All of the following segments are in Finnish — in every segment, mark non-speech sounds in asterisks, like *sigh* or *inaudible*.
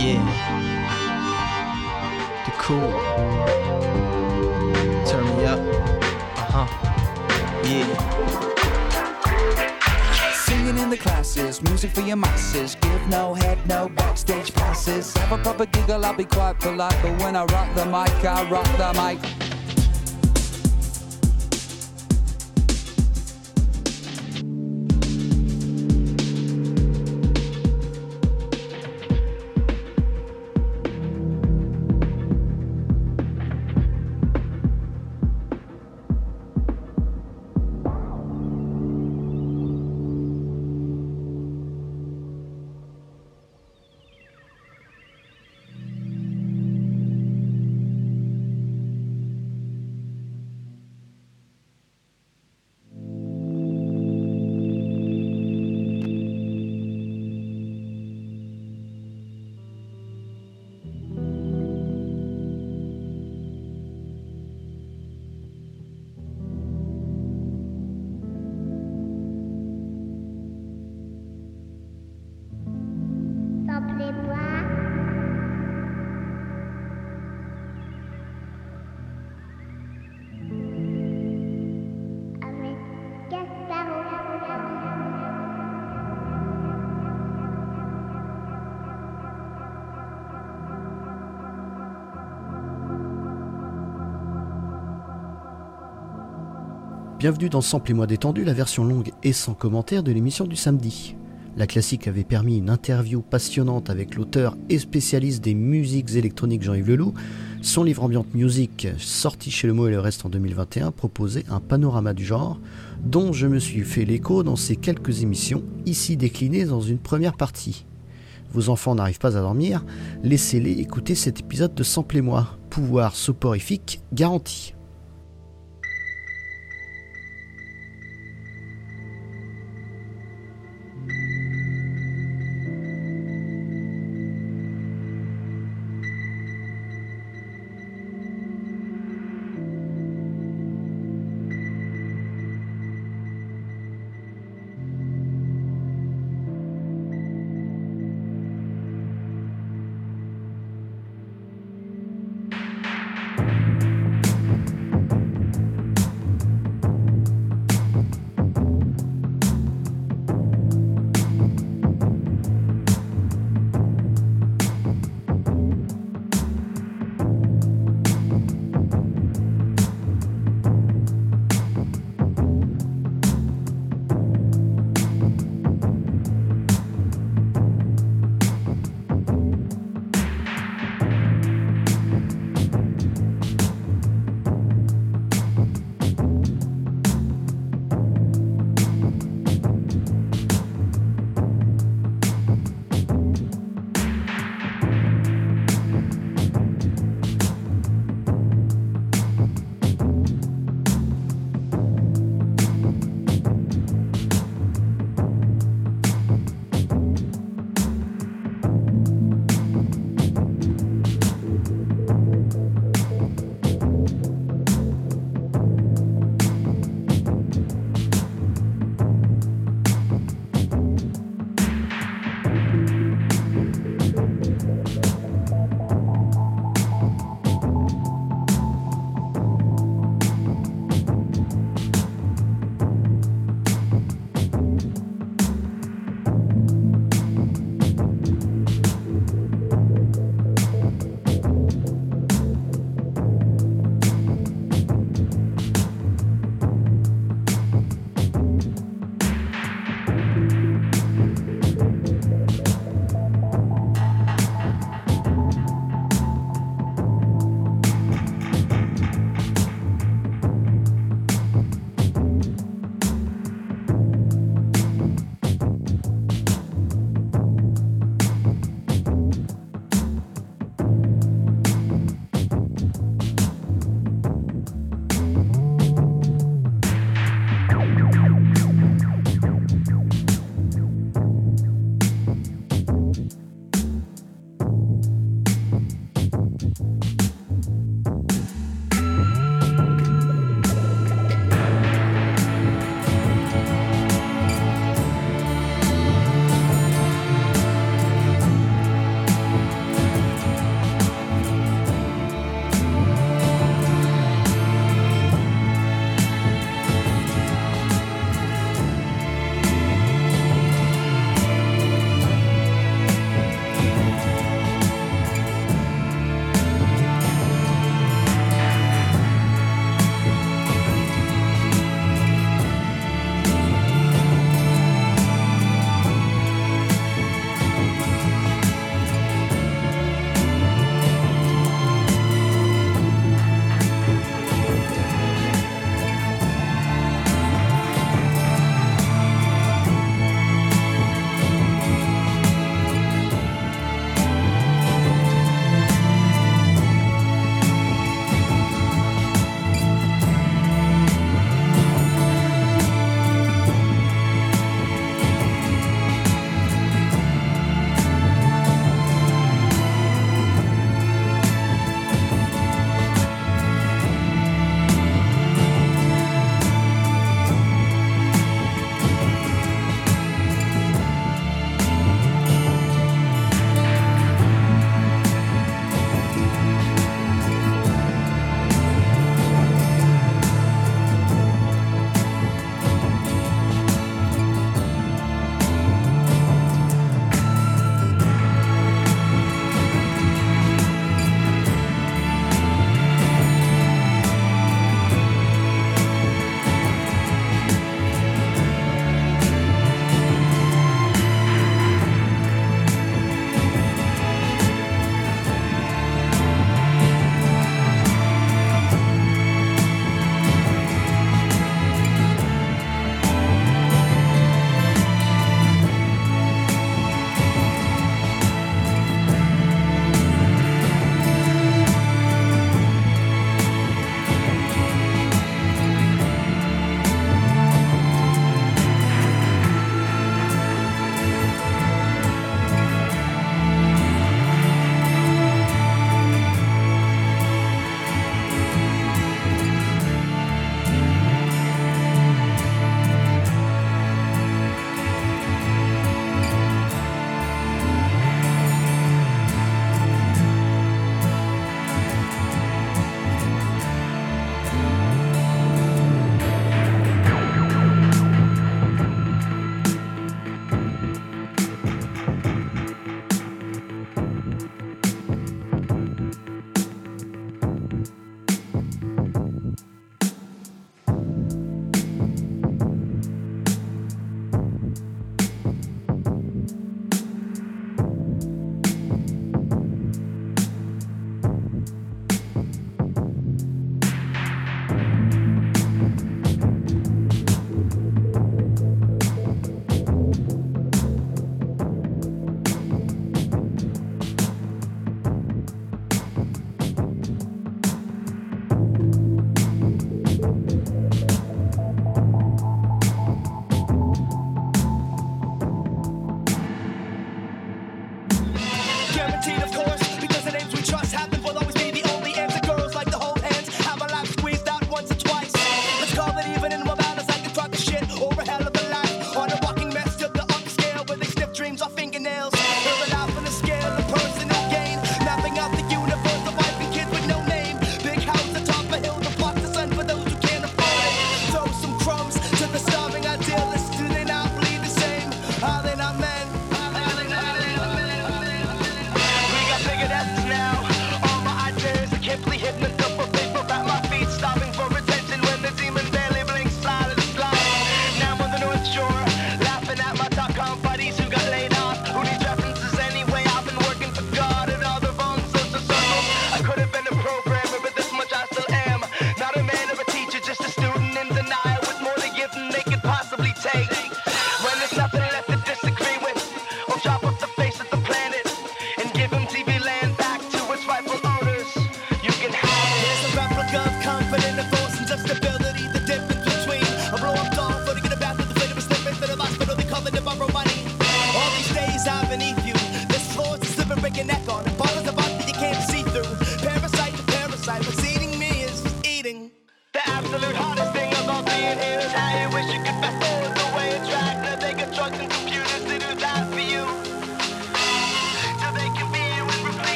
Yeah. The cool. Turn me up. Uh huh. Yeah. Singing in the classes, music for your masses. Give no head, no backstage passes. Have a proper giggle, I'll be quite polite. But when I rock the mic, I rock the mic. Bienvenue dans Sample et moi détendu, la version longue et sans commentaire de l'émission du samedi. La classique avait permis une interview passionnante avec l'auteur et spécialiste des musiques électroniques Jean-Yves Leloup. Son livre Ambient Music, sorti chez Le Mot et le Reste en 2021, proposait un panorama du genre, dont je me suis fait l'écho dans ces quelques émissions, ici déclinées dans une première partie. Vos enfants n'arrivent pas à dormir, laissez-les écouter cet épisode de Sample et moi. Pouvoir soporifique garanti.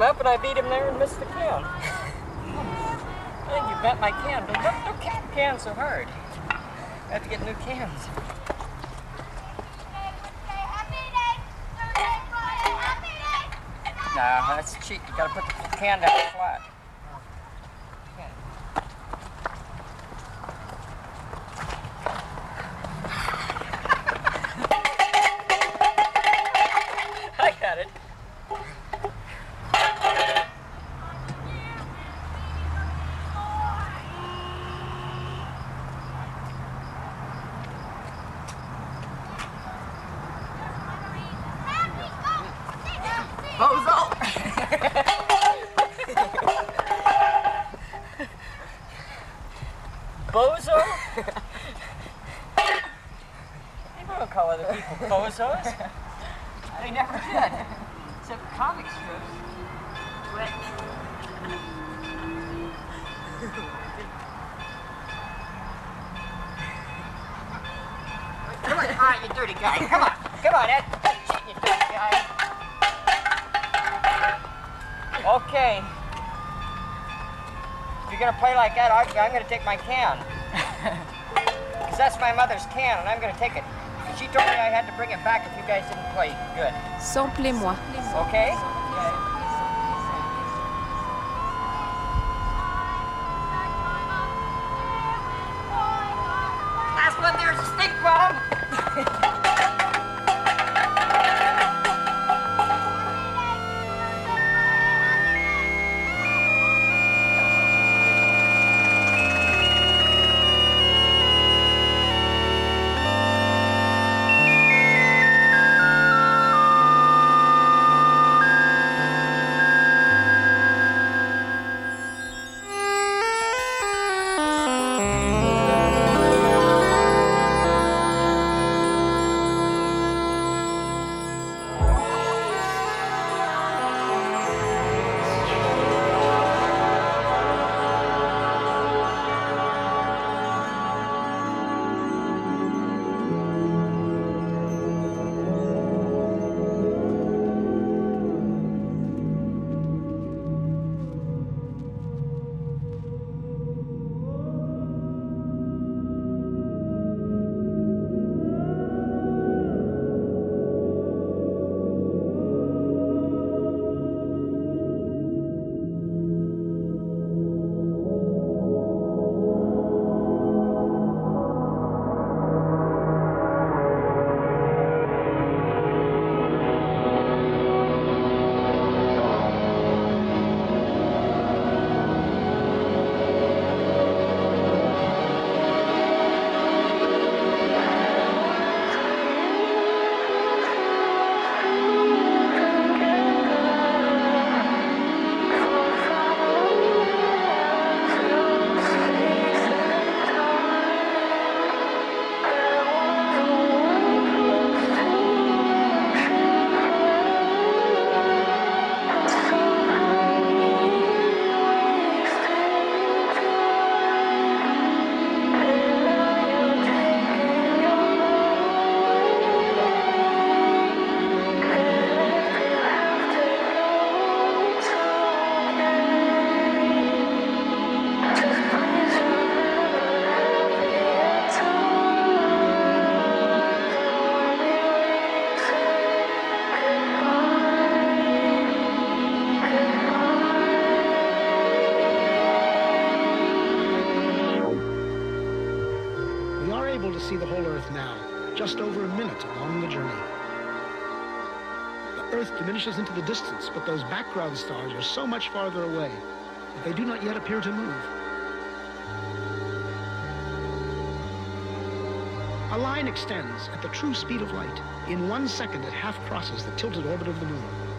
Him up and I beat him there and missed the can. I think you bent my can. Don't, don't, don't kick can so hard. I have to get new cans. No, that's cheap. You gotta put the can down flat. People. *laughs* They never did. Except for comic strips. Come on, all right, you dirty guy. Come on, come on, Ed. You dirty guy. Okay. If you're gonna play like that, I'm gonna take my can. *laughs* Because that's my mother's can, and I'm gonna take it. Samplez-moi. Okay? See the whole Earth now, just over a minute along the journey. The Earth diminishes into the distance, but those background stars are so much farther away that they do not yet appear to move. A line extends at the true speed of light. In one second, it half crosses the tilted orbit of the moon.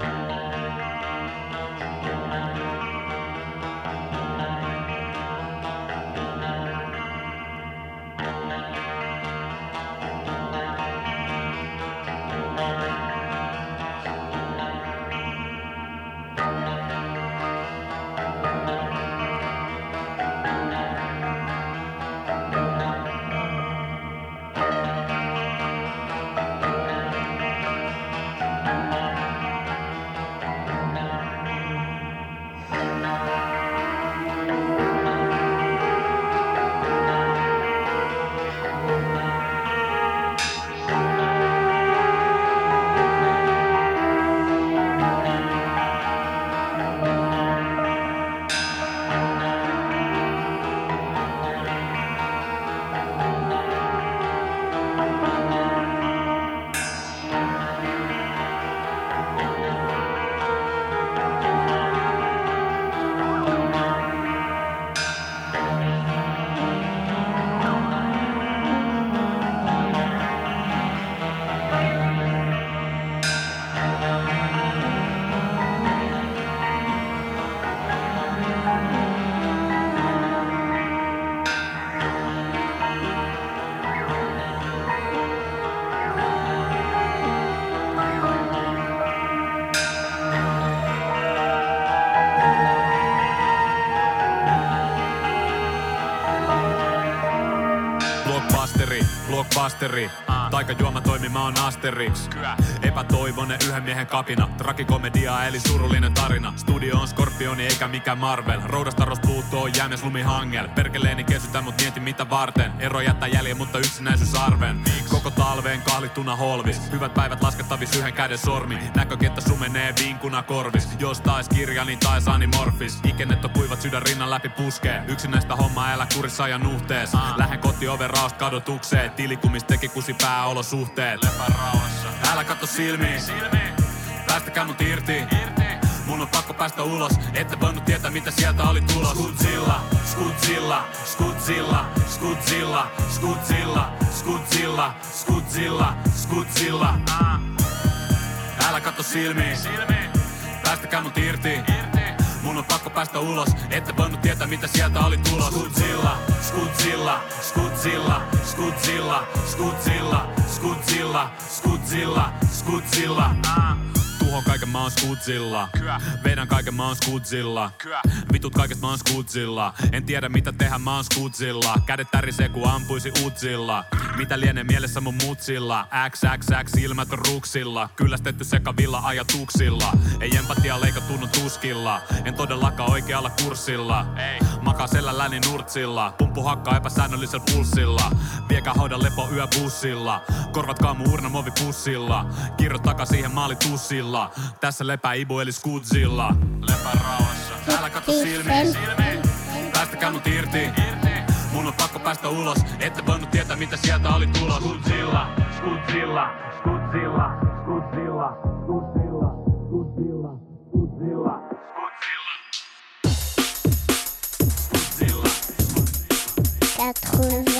pasteri. Taikajuoma toimi, mä oon Asterix. Epätoivonen yhden miehen kapina. Trakikomedia eli surullinen tarina. Studio on Skorpioni eikä mikä Marvel. Roudastaros Pluto on jäämies lumihangel. Perkeleeni kesytä mut mieti mitä varten. Ero jättää jäljen, mutta yksinäisyys arven. Koko talveen kahlittuna holvis. Hyvät päivät laskettavis yhden käden sormi. Näkökenttä sumenee vinkuna korvis. Jos tais kirja, niin tais animorfis. Ikennet on kuivat sydän rinnan läpi puskee. Yksinäistä hommaa elä kurissa ja nuhtees. Lähen koti oven raost kadotukseen. Tilikumis teki kusi pääolosuhteet. Lepä rauhassa. Älä katso silmiin. Päästäkää mut irti. Mun on pakko päästä ulos, ette voinut tietää mitä sieltä oli tulos Skudzilla, Skudzilla, Skudzilla, Skudzilla, Skudzilla, Skudzilla, Skudzilla, Skudzilla Älä katso silmiin, päästäkää mut irti Mun on pakko päästä ulos, ette voinut tietää mitä sieltä oli tulos. Skudzilla, Skudzilla, Skudzilla, Skudzilla, Skudzilla, Skudzilla, Skudzilla, Skudzilla Tuhon kaiken mä oon skudzilla Vedän kaiken mä oon skudzilla Vitut kaikesta mä oon skudzilla En tiedä mitä tehdä mä oon skudzilla Kädet tärisee ku ampuisi utsilla. Mitä lienee mielessä mun mutsilla? XXX ilmät on ruksilla. Kyllästetty sekavilla ajatuksilla. Ei empatia leika tunnu tuskilla. En todellakaan oikealla kurssilla. Makaa selälläni nurtsilla. Pumppu hakkaa epäsäännöllisellä pulssilla. Viekää hoida lepo yöbussilla Korvatkaa mun urnamovi pussilla. Kirjoittakaa siihen maali tussilla Godzilla. Tässä lepää Ibu eli Skudzilla. Lepää rauhassa. Älä katso silmiin. silmiin. Päästäkää mut irti. Mun on pakko päästä ulos. Ette voinut tietää mitä sieltä oli tulos. Skudzilla, Skudzilla, Skudzilla, Skudzilla, Skudzilla, Skudzilla, Skudzilla. Skudzilla. 80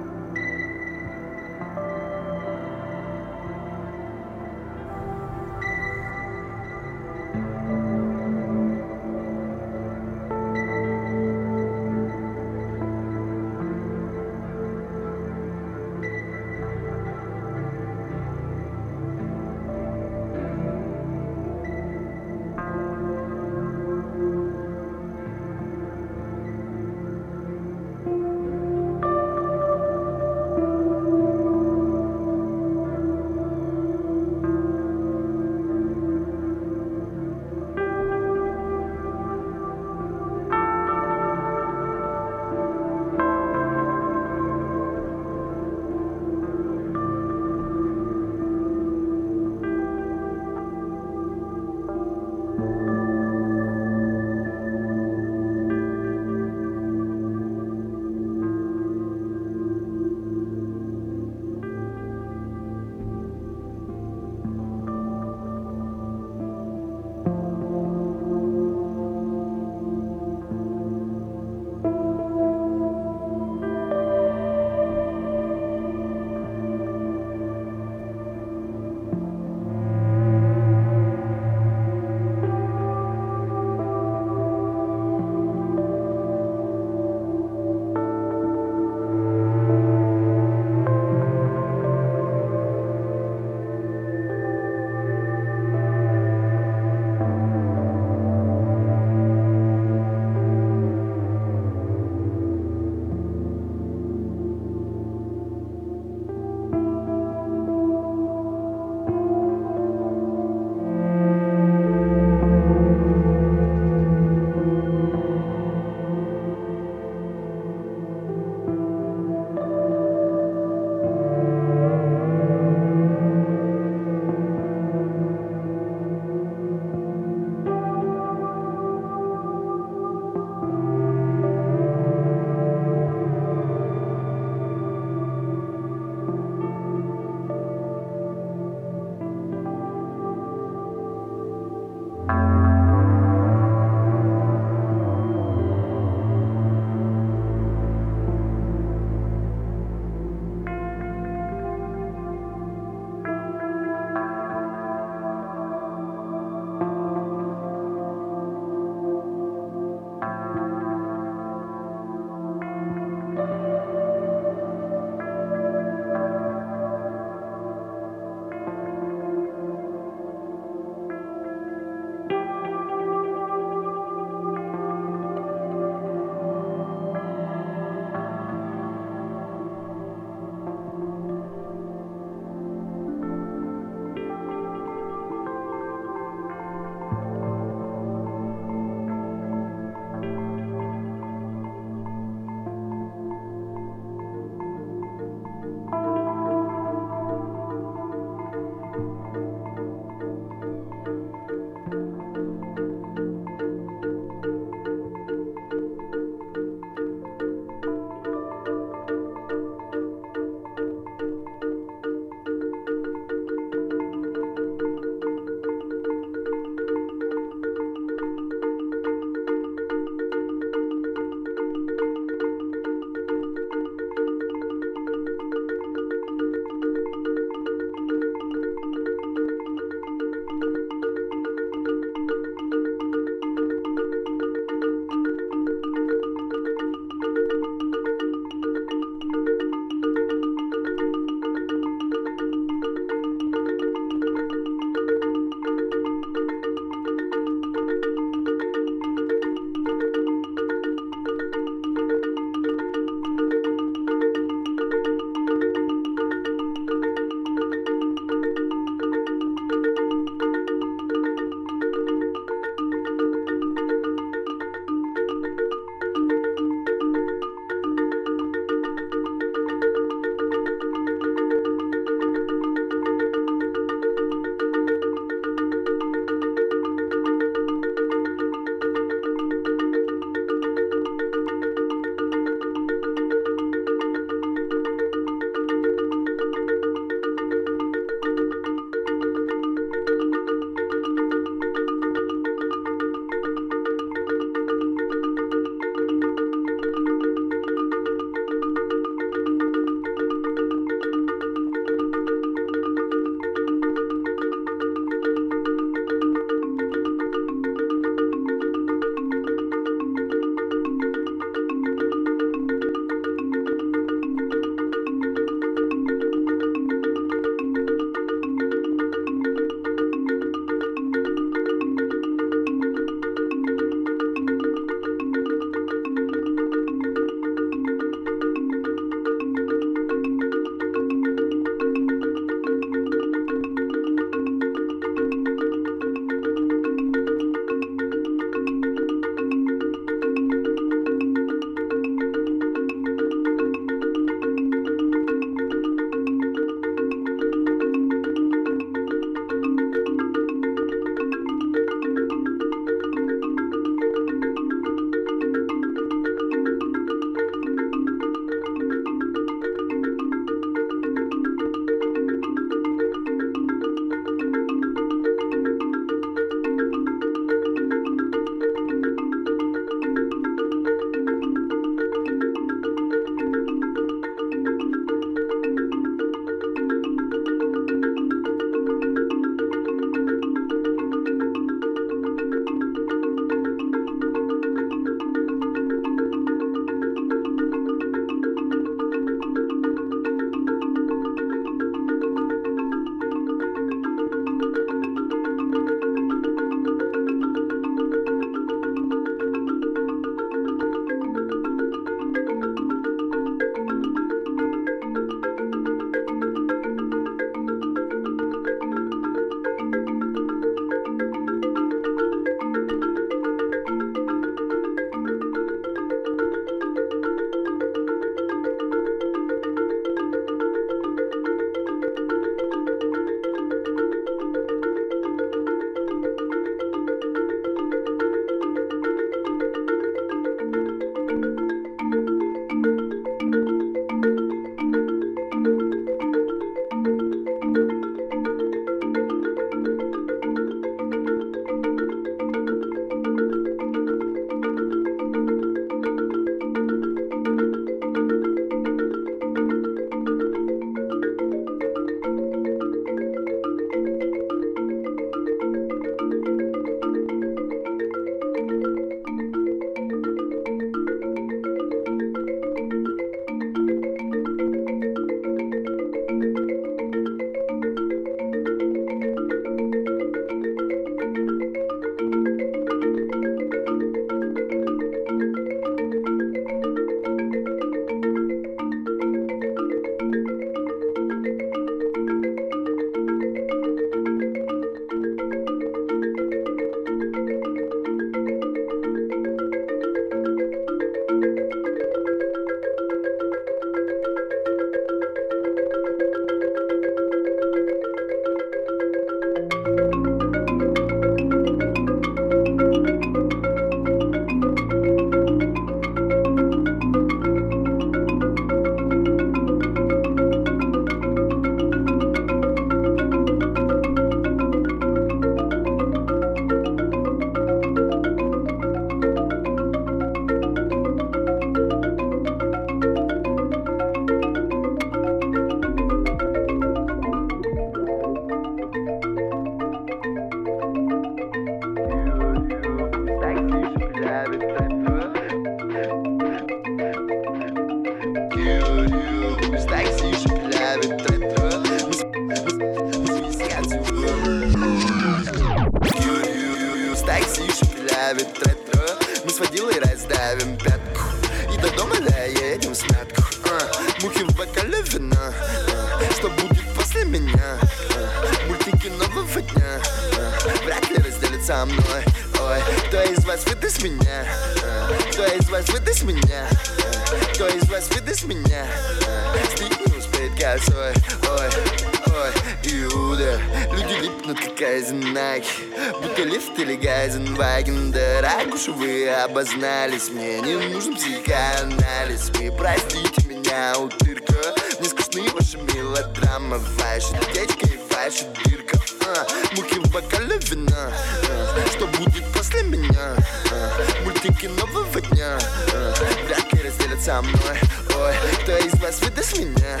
обознались Мне не нужен психоанализ Вы простите меня, утырка Мне скучны ваши мелодрамы Ваша течка и ваша дырка а, Мухи в бокале вина а, Что будет после меня? А, мультики нового дня а, Вряд ли разделят со мной Ой, кто из вас выдаст меня?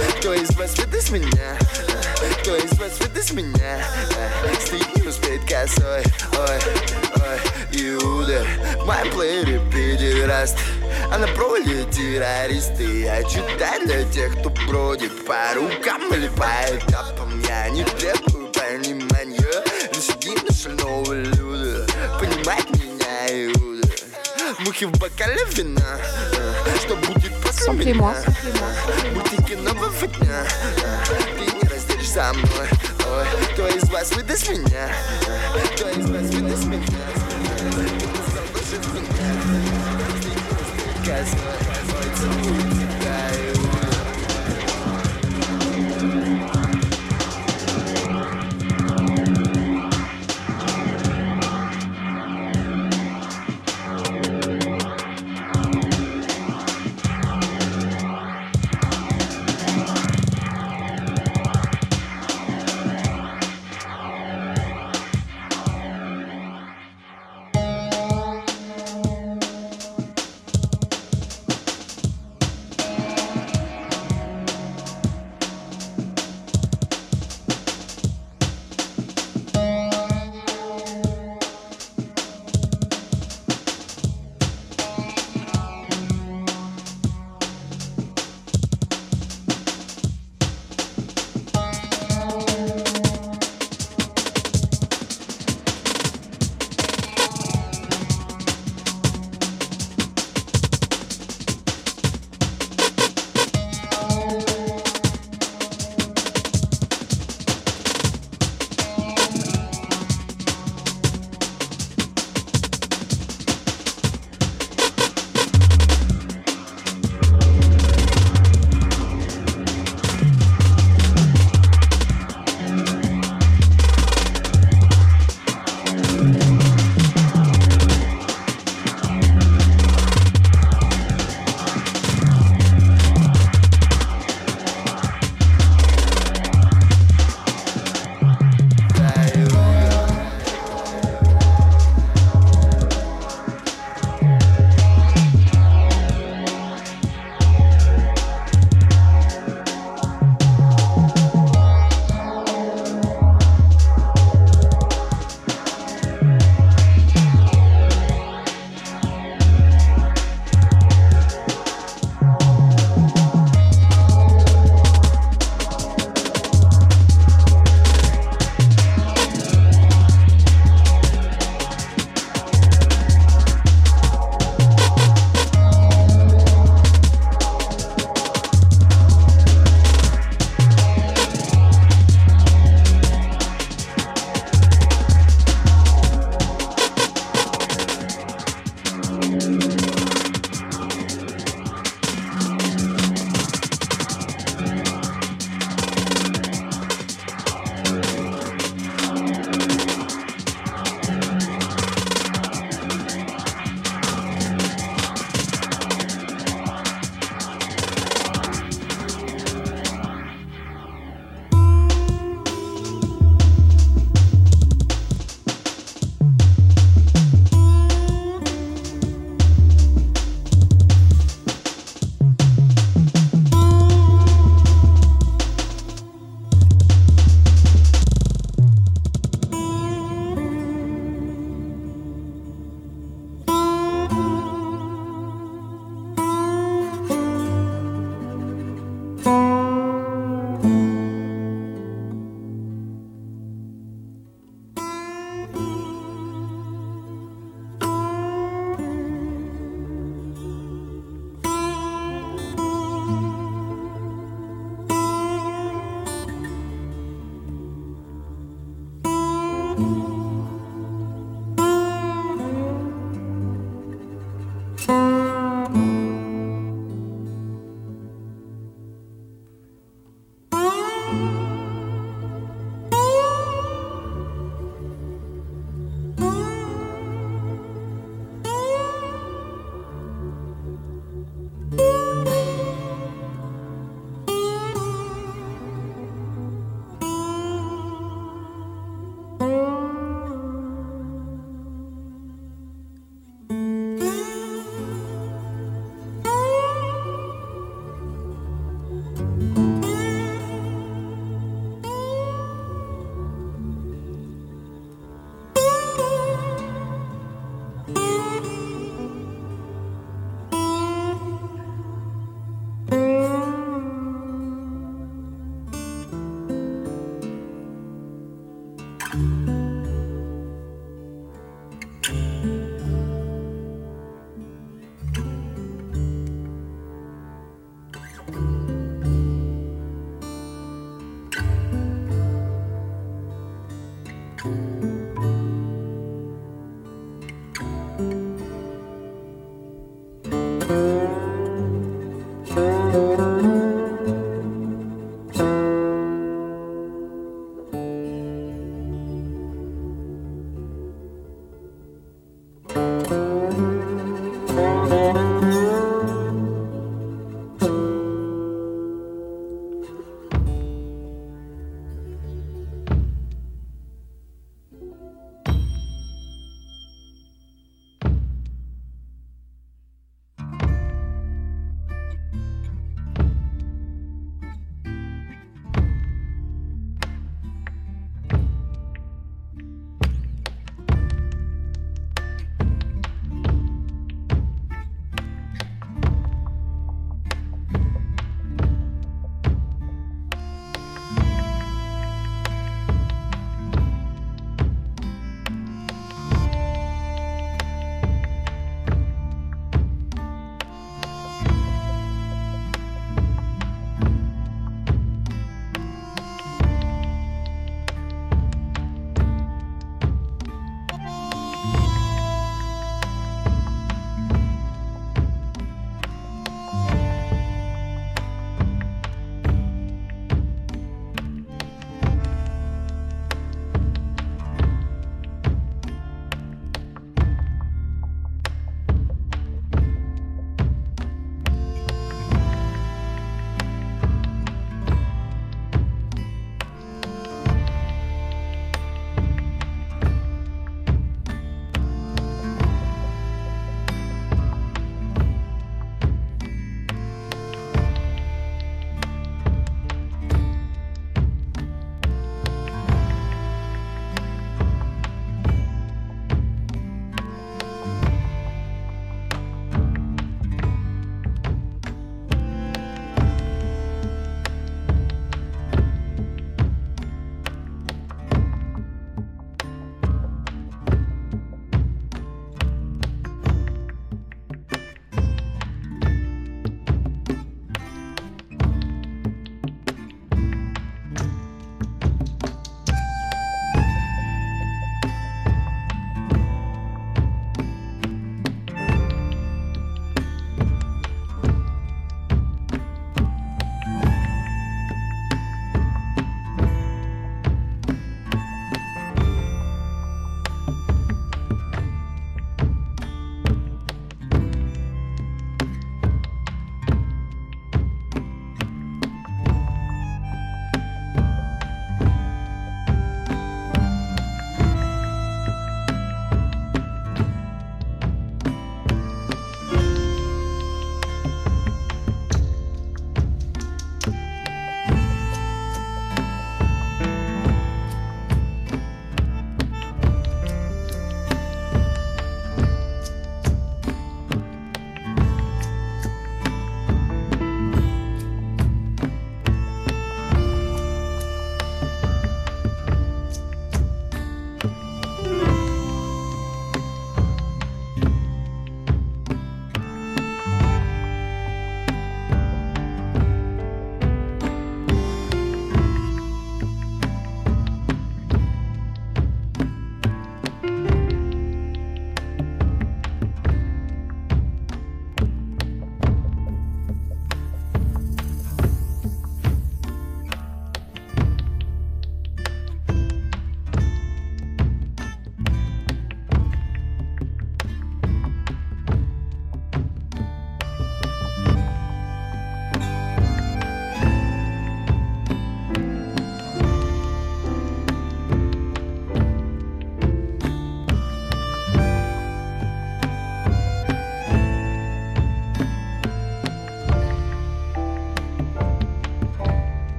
А, кто из вас выдаст меня? А, кто из вас выдаст меня? А, не успеет косой Ой, ой, Иуда В моем плеере педераст а на проводе террористы Я читаю для тех, кто бродит по рукам или по этапам. Я не требую понимания. Лишь едино шального люда Понимать меня, Иуда Мухи в бокале вина а, Что будет после меня. Мультики нового дня со мной Ой, кто из вас выдаст меня А, Кто из вас выдаст меня Кто заложит меня Козлой, ой, целую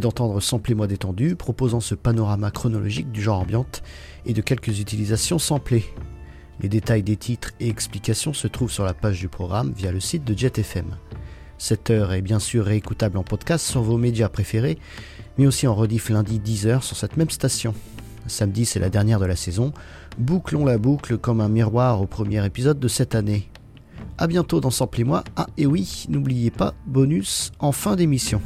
d'entendre Samplez-moi détendu, proposant ce panorama chronologique du genre ambiante et de quelques utilisations samplées. Les détails des titres et explications se trouvent sur la page du programme via le site de JetFM. Cette heure est bien sûr réécoutable en podcast sur vos médias préférés, mais aussi en rediff lundi 10h sur cette même station. Samedi, c'est la dernière de la saison. Bouclons la boucle comme un miroir au premier épisode de cette année. A bientôt dans Samplez-moi. Ah, et oui, n'oubliez pas, bonus en fin d'émission.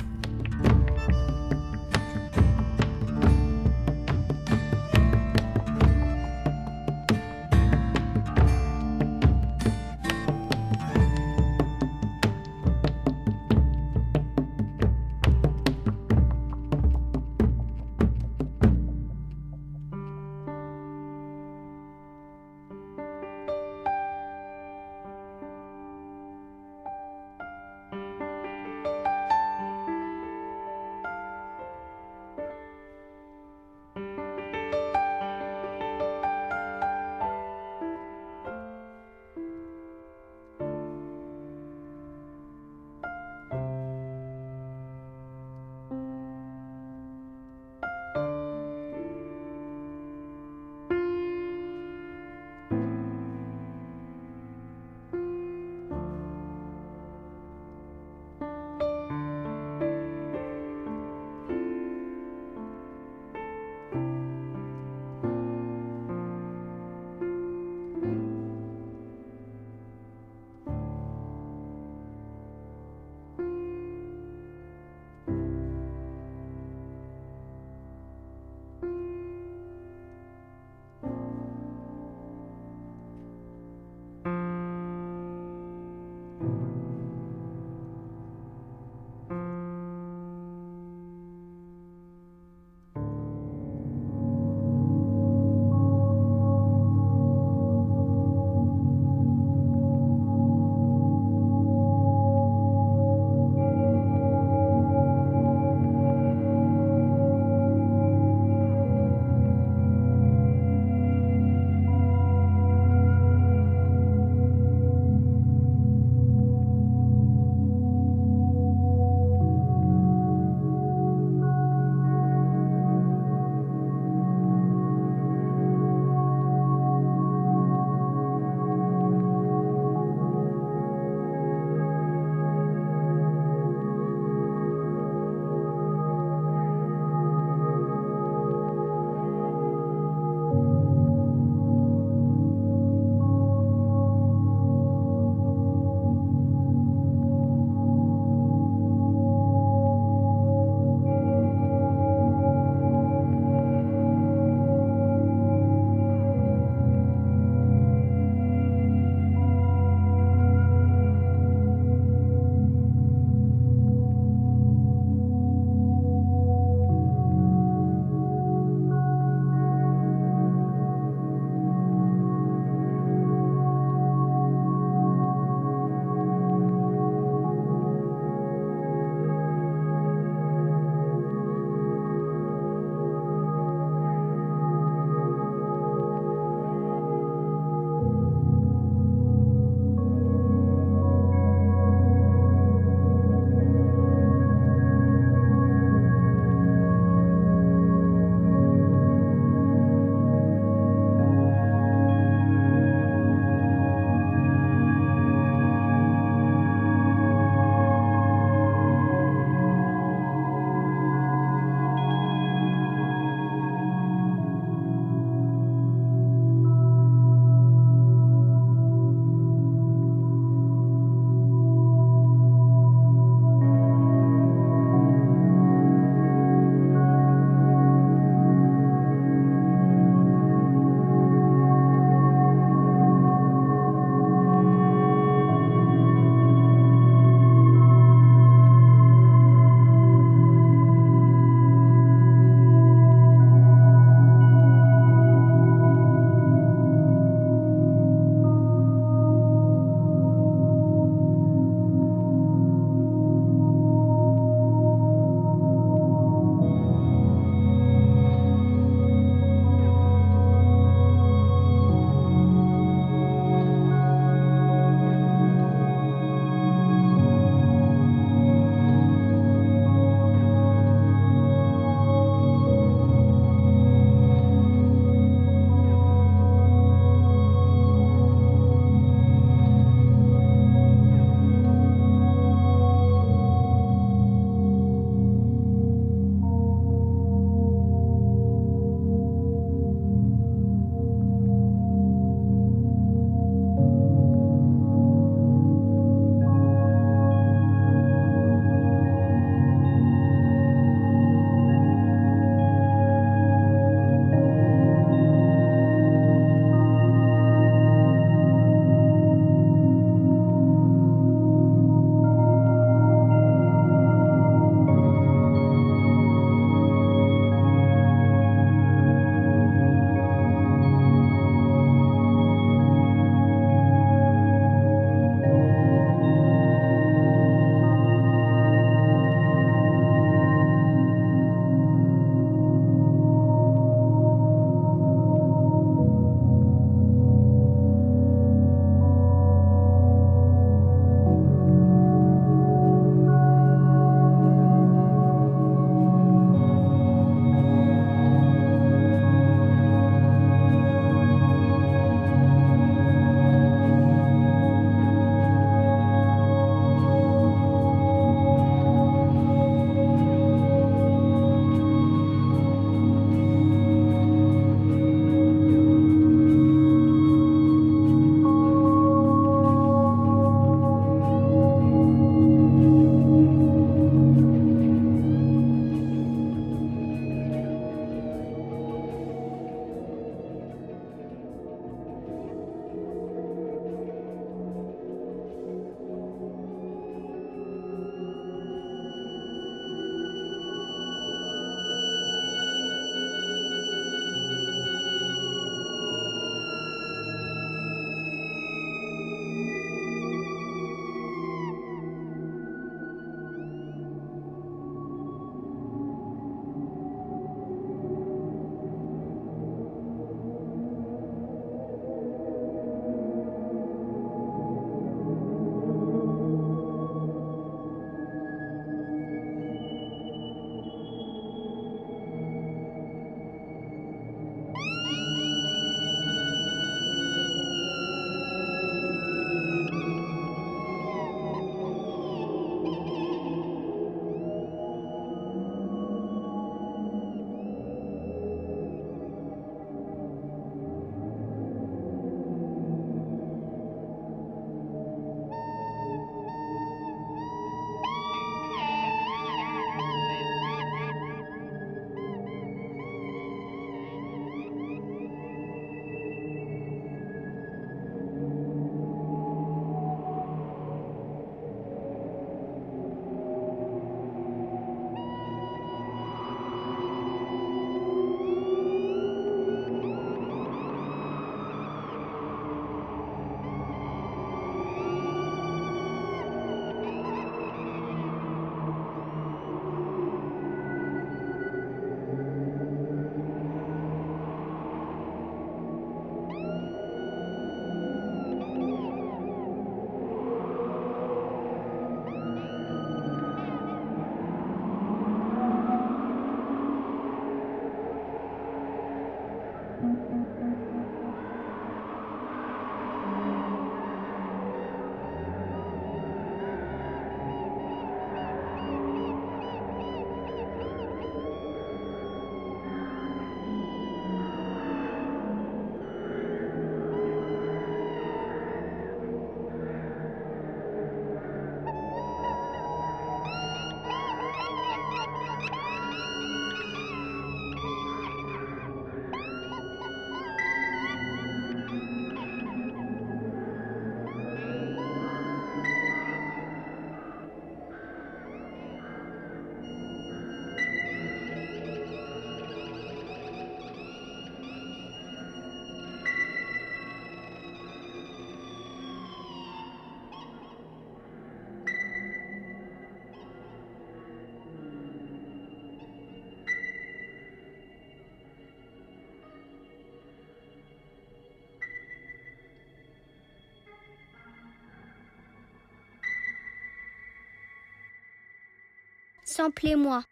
Sample et moi.